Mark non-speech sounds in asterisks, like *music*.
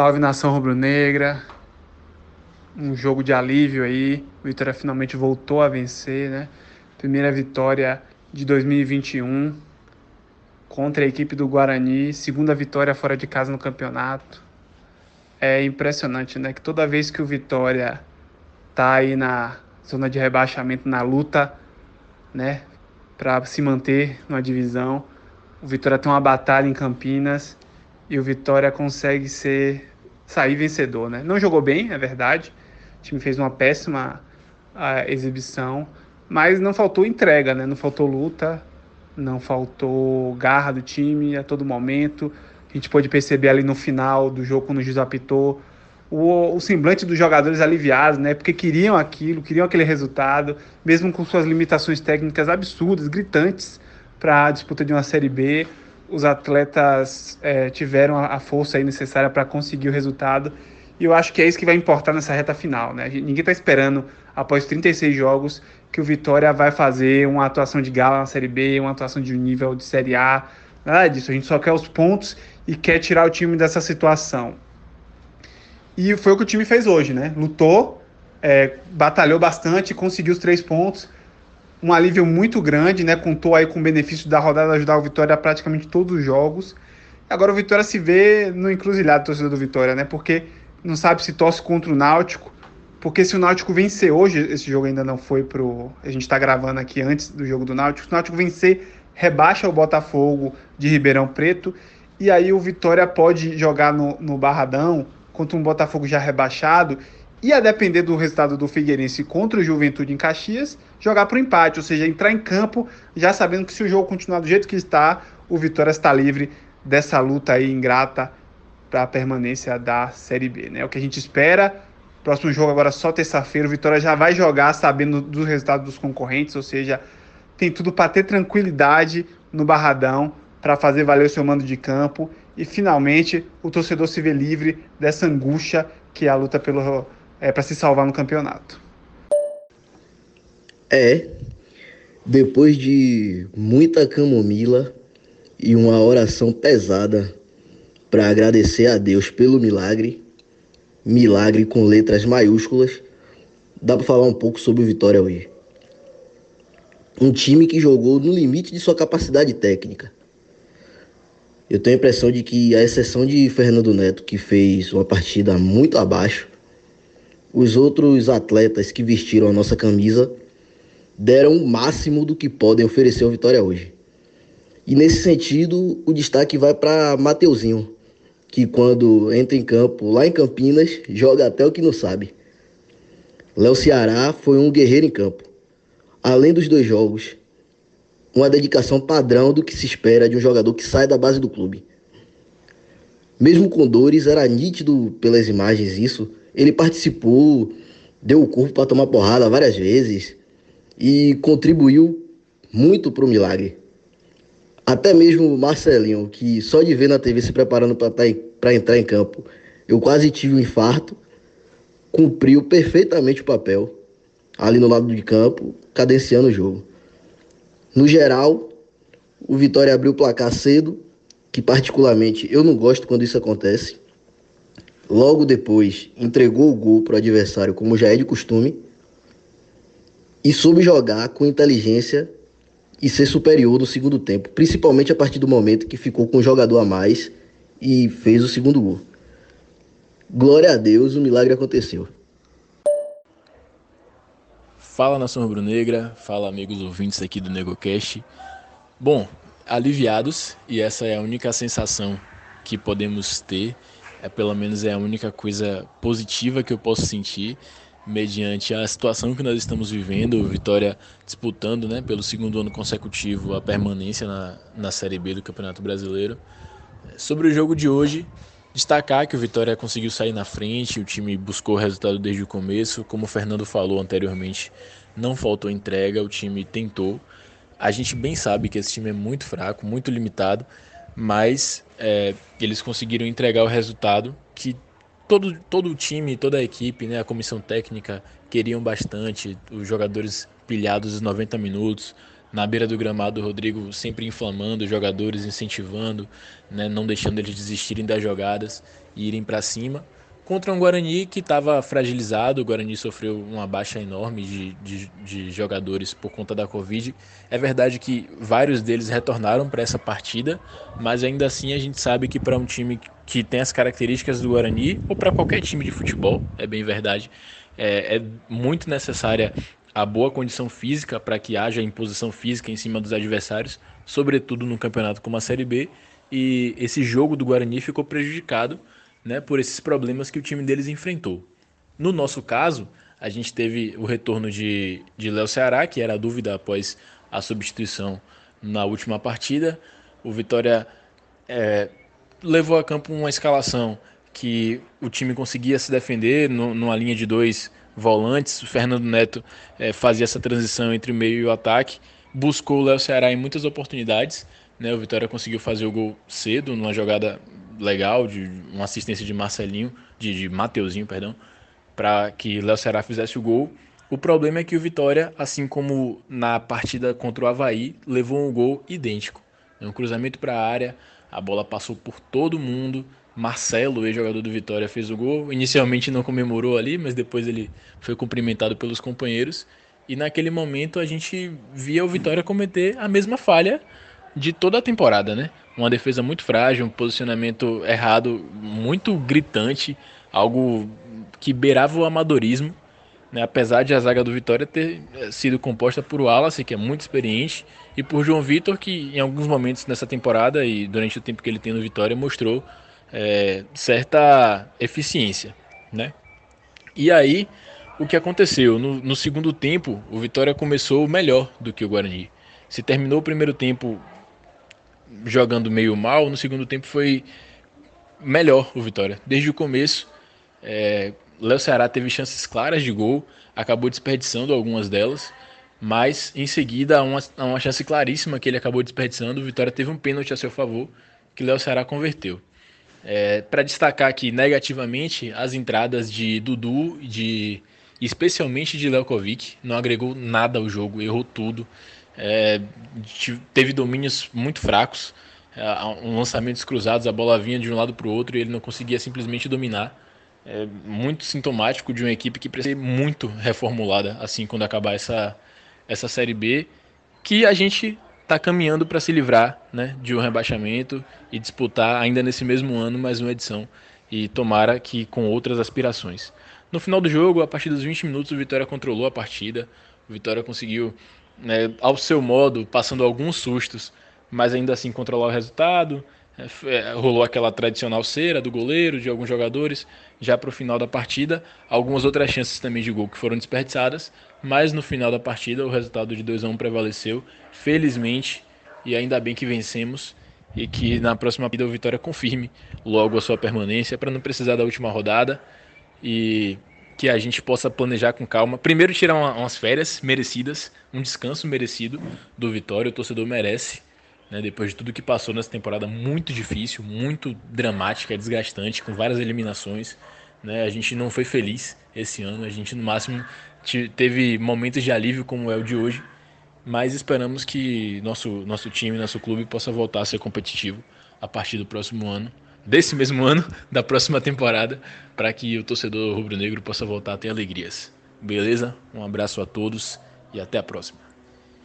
Salve nação rubro-negra. Um jogo de alívio aí. O Vitória finalmente voltou a vencer, né? Primeira vitória de 2021 contra a equipe do Guarani, segunda vitória fora de casa no campeonato. É impressionante, né? Que toda vez que o Vitória tá aí na zona de rebaixamento, na luta, né, para se manter numa divisão, o Vitória tem uma batalha em Campinas e o Vitória consegue ser sair vencedor, né? Não jogou bem, é verdade. O time fez uma péssima uh, exibição, mas não faltou entrega, né? Não faltou luta, não faltou garra do time a todo momento. A gente pôde perceber ali no final do jogo, quando o juiz apitou, o, o, semblante dos jogadores aliviados, né? Porque queriam aquilo, queriam aquele resultado, mesmo com suas limitações técnicas absurdas, gritantes para a disputa de uma Série B os atletas é, tiveram a força necessária para conseguir o resultado. E eu acho que é isso que vai importar nessa reta final. Né? Ninguém está esperando, após 36 jogos, que o Vitória vai fazer uma atuação de gala na Série B, uma atuação de nível de Série A. Nada disso. A gente só quer os pontos e quer tirar o time dessa situação. E foi o que o time fez hoje, né? Lutou, é, batalhou bastante, conseguiu os três pontos um alívio muito grande, né? Contou aí com o benefício da rodada ajudar o Vitória a praticamente todos os jogos. Agora o Vitória se vê no encruzilhado torcedor do Vitória, né? Porque não sabe se torce contra o Náutico. Porque se o Náutico vencer hoje, esse jogo ainda não foi pro. A gente está gravando aqui antes do jogo do Náutico. Se o Náutico vencer, rebaixa o Botafogo de Ribeirão Preto. E aí o Vitória pode jogar no, no Barradão contra um Botafogo já rebaixado e a depender do resultado do Figueirense contra o Juventude em Caxias, jogar para o empate, ou seja, entrar em campo já sabendo que se o jogo continuar do jeito que está, o Vitória está livre dessa luta aí ingrata para a permanência da Série B. Né? É o que a gente espera. Próximo jogo agora só terça-feira, o Vitória já vai jogar sabendo dos resultados dos concorrentes, ou seja, tem tudo para ter tranquilidade no Barradão para fazer valer o seu mando de campo e finalmente o torcedor se vê livre dessa angústia que é a luta pelo é, para se salvar no campeonato. É, depois de muita camomila e uma oração pesada para agradecer a Deus pelo milagre, milagre com letras maiúsculas, dá para falar um pouco sobre o Vitória hoje. Um time que jogou no limite de sua capacidade técnica. Eu tenho a impressão de que, a exceção de Fernando Neto, que fez uma partida muito abaixo, os outros atletas que vestiram a nossa camisa deram o máximo do que podem oferecer ao Vitória hoje. E nesse sentido, o destaque vai para Mateuzinho, que quando entra em campo lá em Campinas, joga até o que não sabe. Léo Ceará foi um guerreiro em campo. Além dos dois jogos, uma dedicação padrão do que se espera de um jogador que sai da base do clube. Mesmo com dores, era nítido pelas imagens isso, ele participou, deu o corpo para tomar porrada várias vezes e contribuiu muito para o milagre. Até mesmo o Marcelinho, que só de ver na TV se preparando para tá entrar em campo, eu quase tive um infarto, cumpriu perfeitamente o papel ali no lado de campo, cadenciando o jogo. No geral, o Vitória abriu o placar cedo, que particularmente eu não gosto quando isso acontece. Logo depois, entregou o gol para o adversário, como já é de costume, e soube jogar com inteligência e ser superior no segundo tempo, principalmente a partir do momento que ficou com um jogador a mais e fez o segundo gol. Glória a Deus, o milagre aconteceu. Fala nação rubro-negra, fala amigos ouvintes aqui do NegoCast. Bom, aliviados, e essa é a única sensação que podemos ter é pelo menos é a única coisa positiva que eu posso sentir mediante a situação que nós estamos vivendo, o Vitória disputando, né, pelo segundo ano consecutivo a permanência na, na Série B do Campeonato Brasileiro. Sobre o jogo de hoje, destacar que o Vitória conseguiu sair na frente, o time buscou o resultado desde o começo, como o Fernando falou anteriormente, não faltou entrega, o time tentou. A gente bem sabe que esse time é muito fraco, muito limitado, mas é, eles conseguiram entregar o resultado que todo, todo o time, toda a equipe, né, a comissão técnica queriam bastante, os jogadores pilhados os 90 minutos, na beira do gramado, o Rodrigo sempre inflamando os jogadores, incentivando, né, não deixando eles desistirem das jogadas e irem para cima. Contra um Guarani que estava fragilizado, o Guarani sofreu uma baixa enorme de, de, de, jogadores por conta da Covid. É verdade que vários deles retornaram para essa partida, mas ainda assim a gente sabe que para um time que tem as características do Guarani, ou para qualquer time de futebol, é bem verdade, é, é muito necessária a boa condição física para que haja imposição física em cima dos adversários, sobretudo no campeonato como a Série B. E esse jogo do Guarani ficou prejudicado né, por esses problemas que o time deles enfrentou. No nosso caso, a gente teve o retorno de, de Léo Ceará, que era a dúvida após a substituição na última partida. O Vitória é, levou a campo uma escalação que o time conseguia se defender no, numa linha de dois volantes. O Fernando Neto é, fazia essa transição entre o meio e o ataque. Buscou o Léo Ceará em muitas oportunidades. Né? O Vitória conseguiu fazer o gol cedo, numa jogada legal, de uma assistência de Marcelinho, de, de Mateuzinho, perdão, para que Léo Ceará fizesse o gol. O problema é que o Vitória, assim como na partida contra o Havaí, levou um gol idêntico. Um cruzamento para a área, a bola passou por todo mundo, Marcelo, ex-jogador do Vitória, fez o gol. Inicialmente não comemorou ali, mas depois ele foi cumprimentado pelos companheiros. E naquele momento a gente via o Vitória cometer a mesma falha de toda a temporada, né? Uma defesa muito frágil, um posicionamento errado muito gritante, algo que beirava o amadorismo. Né? Apesar de a zaga do Vitória ter eh, sido composta por Wallace, que é muito experiente, e por João Vitor, que em alguns momentos nessa temporada e durante o tempo que ele tem no Vitória mostrou é, certa eficiência, né? E aí, o que aconteceu? No, no, segundo tempo, o Vitória começou melhor do que o Guarani. Se terminou o primeiro tempo jogando meio mal, no segundo tempo foi melhor o Vitória. Desde o começo, é, Léo Ceará teve chances claras de gol, acabou desperdiçando algumas delas, mas em seguida, uma, uma chance claríssima que ele acabou desperdiçando, o Vitória teve um pênalti a seu favor, que Léo Ceará converteu. É, para destacar aqui negativamente as entradas de Dudu, de especialmente de Lelkovic, não agregou nada ao jogo, errou tudo, é, teve domínios muito fracos, é, um lançamentos cruzados, a bola vinha de um lado para o outro e ele não conseguia simplesmente dominar. É muito sintomático de uma equipe que precisa ser muito reformulada assim quando acabar essa, essa Série B, que a gente está caminhando para se livrar né, de um rebaixamento e disputar ainda nesse mesmo ano mais uma edição e tomara que com outras aspirações. No final do jogo, a partir dos 20 minutos, o Vitória controlou a partida. O Vitória conseguiu, né, ao seu modo, passando alguns sustos, mas ainda assim controlar o resultado. É, é, rolou aquela tradicional cera do goleiro, de alguns jogadores, já para o final da partida. Algumas outras chances também de gol que foram desperdiçadas, mas no final da partida o resultado de 2 a 1 prevaleceu, felizmente, e ainda bem que vencemos e que na próxima partida o Vitória confirme logo a sua permanência para não precisar da última rodada e que a gente possa planejar com calma. Primeiro tirar uma, umas férias merecidas, um descanso merecido do Vitória, o torcedor merece. Né, depois de tudo que passou nessa temporada muito difícil, muito dramática, desgastante, com várias eliminações, né, a gente não foi feliz esse ano, a gente no máximo teve momentos de alívio como é o de hoje, mas esperamos que nosso, nosso time, nosso clube possa voltar a ser competitivo a partir do próximo ano, desse mesmo ano, *laughs* da próxima temporada, para que o torcedor rubro-negro possa voltar a ter alegrias. Beleza? Um abraço a todos e até a próxima.